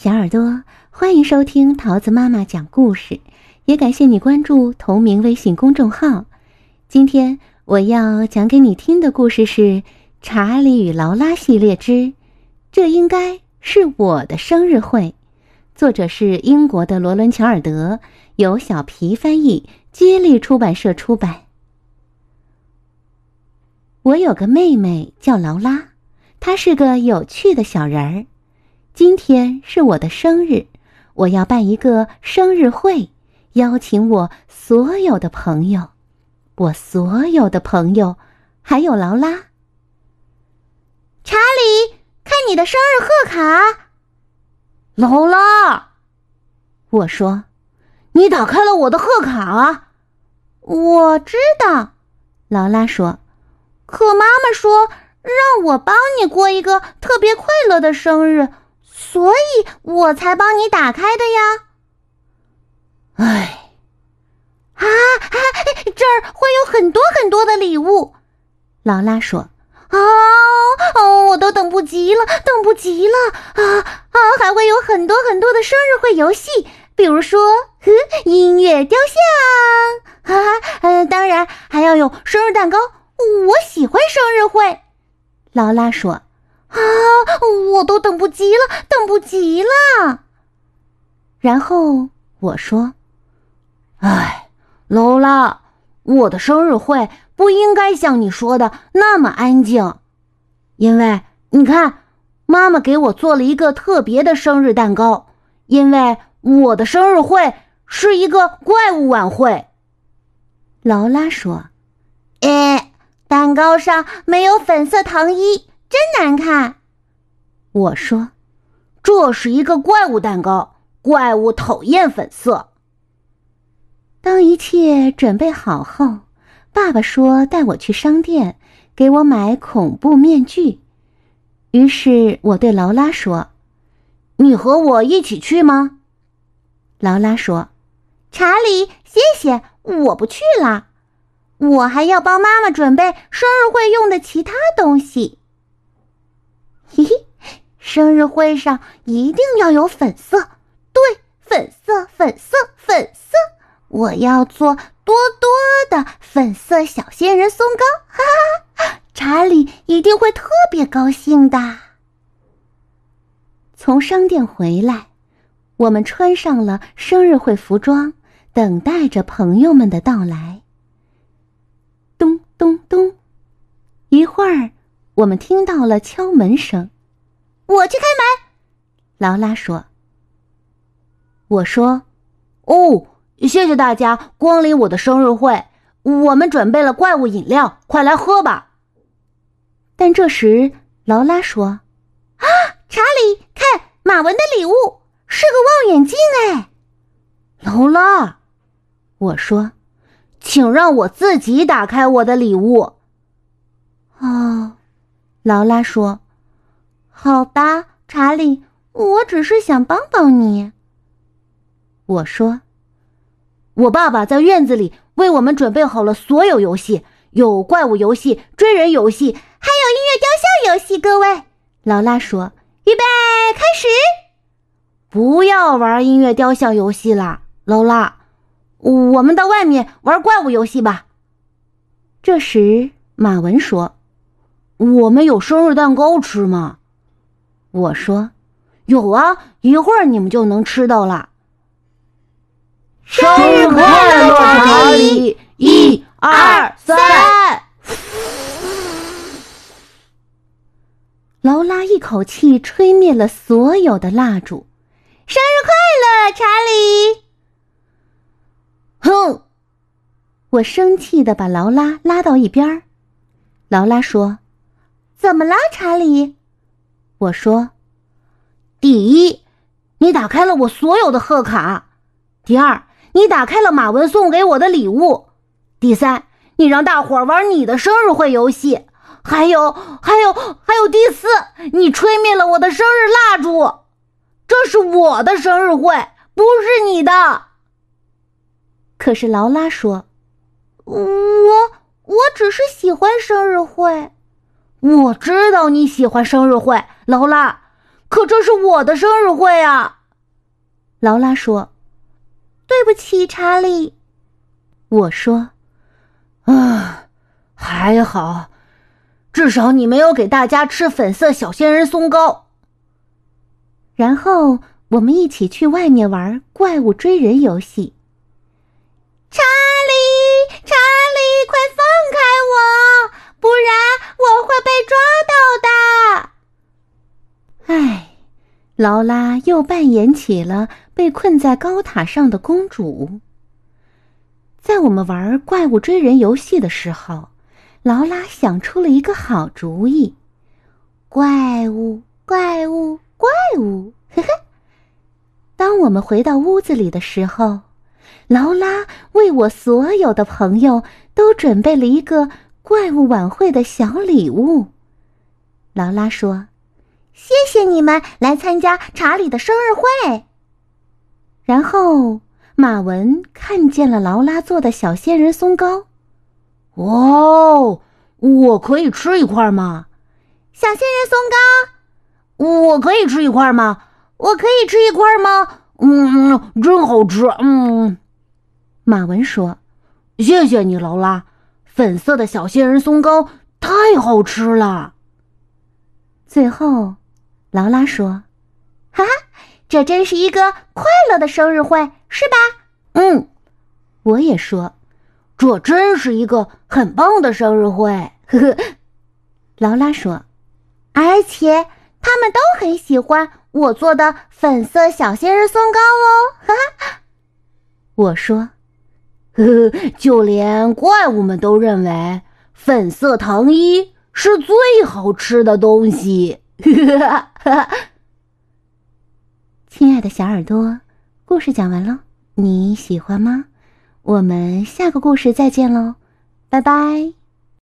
小耳朵，欢迎收听桃子妈妈讲故事，也感谢你关注同名微信公众号。今天我要讲给你听的故事是《查理与劳拉系列之这应该是我的生日会》，作者是英国的罗伦·乔尔德，由小皮翻译，接力出版社出版。我有个妹妹叫劳拉，她是个有趣的小人儿。今天是我的生日，我要办一个生日会，邀请我所有的朋友，我所有的朋友，还有劳拉。查理，看你的生日贺卡。劳拉，我说，你打开了我的贺卡。我知道，劳拉说，可妈妈说让我帮你过一个特别快乐的生日。所以我才帮你打开的呀。哎，啊啊，这儿会有很多很多的礼物，劳拉说。哦哦，我都等不及了，等不及了啊啊！还会有很多很多的生日会游戏，比如说音乐雕像哈啊，嗯，当然还要有生日蛋糕。我喜欢生日会，劳拉说。啊！我都等不及了，等不及了。然后我说：“哎，劳拉，我的生日会不应该像你说的那么安静，因为你看，妈妈给我做了一个特别的生日蛋糕，因为我的生日会是一个怪物晚会。”劳拉说：“哎，蛋糕上没有粉色糖衣。”真难看，我说，这是一个怪物蛋糕，怪物讨厌粉色。当一切准备好后，爸爸说带我去商店给我买恐怖面具。于是我对劳拉说：“你和我一起去吗？”劳拉说：“查理，谢谢，我不去了，我还要帮妈妈准备生日会用的其他东西。”生日会上一定要有粉色，对，粉色，粉色，粉色！我要做多多的粉色小仙人松糕，哈哈，查理一定会特别高兴的。从商店回来，我们穿上了生日会服装，等待着朋友们的到来。咚咚咚，一会儿。我们听到了敲门声，我去开门。劳拉说：“我说，哦，谢谢大家光临我的生日会。我们准备了怪物饮料，快来喝吧。”但这时劳拉说：“啊，查理，看马文的礼物是个望远镜哎。”劳拉，我说：“请让我自己打开我的礼物。”哦。劳拉说：“好吧，查理，我只是想帮帮你。”我说：“我爸爸在院子里为我们准备好了所有游戏，有怪物游戏、追人游戏，还有音乐雕像游戏。”各位，劳拉说：“预备，开始！不要玩音乐雕像游戏了，劳拉，我们到外面玩怪物游戏吧。”这时，马文说。我们有生日蛋糕吃吗？我说，有啊，一会儿你们就能吃到了。生日快乐，查理！一、二、三。劳拉一口气吹灭了所有的蜡烛。生日快乐，查理！哼！我生气的把劳拉拉到一边儿。劳拉说。怎么了，查理？我说：“第一，你打开了我所有的贺卡；第二，你打开了马文送给我的礼物；第三，你让大伙儿玩你的生日会游戏；还有，还有，还有第四，你吹灭了我的生日蜡烛。这是我的生日会，不是你的。”可是劳拉说：“我，我只是喜欢生日会。”我知道你喜欢生日会，劳拉。可这是我的生日会啊！劳拉说：“对不起，查理。”我说：“啊，还好，至少你没有给大家吃粉色小仙人松糕。”然后我们一起去外面玩怪物追人游戏。查理，查理，快放开我，不然我会被抓到的。唉，劳拉又扮演起了被困在高塔上的公主。在我们玩怪物追人游戏的时候，劳拉想出了一个好主意：怪物，怪物，怪物！呵呵。当我们回到屋子里的时候，劳拉为我所有的朋友都准备了一个怪物晚会的小礼物。劳拉说。谢谢你们来参加查理的生日会。然后马文看见了劳拉做的小仙人松糕。哦，我可以吃一块吗？小仙人松糕，我可以吃一块吗？我可以吃一块吗？嗯，真好吃。嗯，马文说：“谢谢你，劳拉。粉色的小仙人松糕太好吃了。”最后。劳拉说：“哈哈，这真是一个快乐的生日会，是吧？”“嗯。”我也说：“这真是一个很棒的生日会。”呵呵。劳拉说：“而且他们都很喜欢我做的粉色小仙人松糕哦。”哈哈。我说：“呵呵，就连怪物们都认为粉色糖衣是最好吃的东西。”哈哈，亲爱的小耳朵，故事讲完了，你喜欢吗？我们下个故事再见喽，拜拜。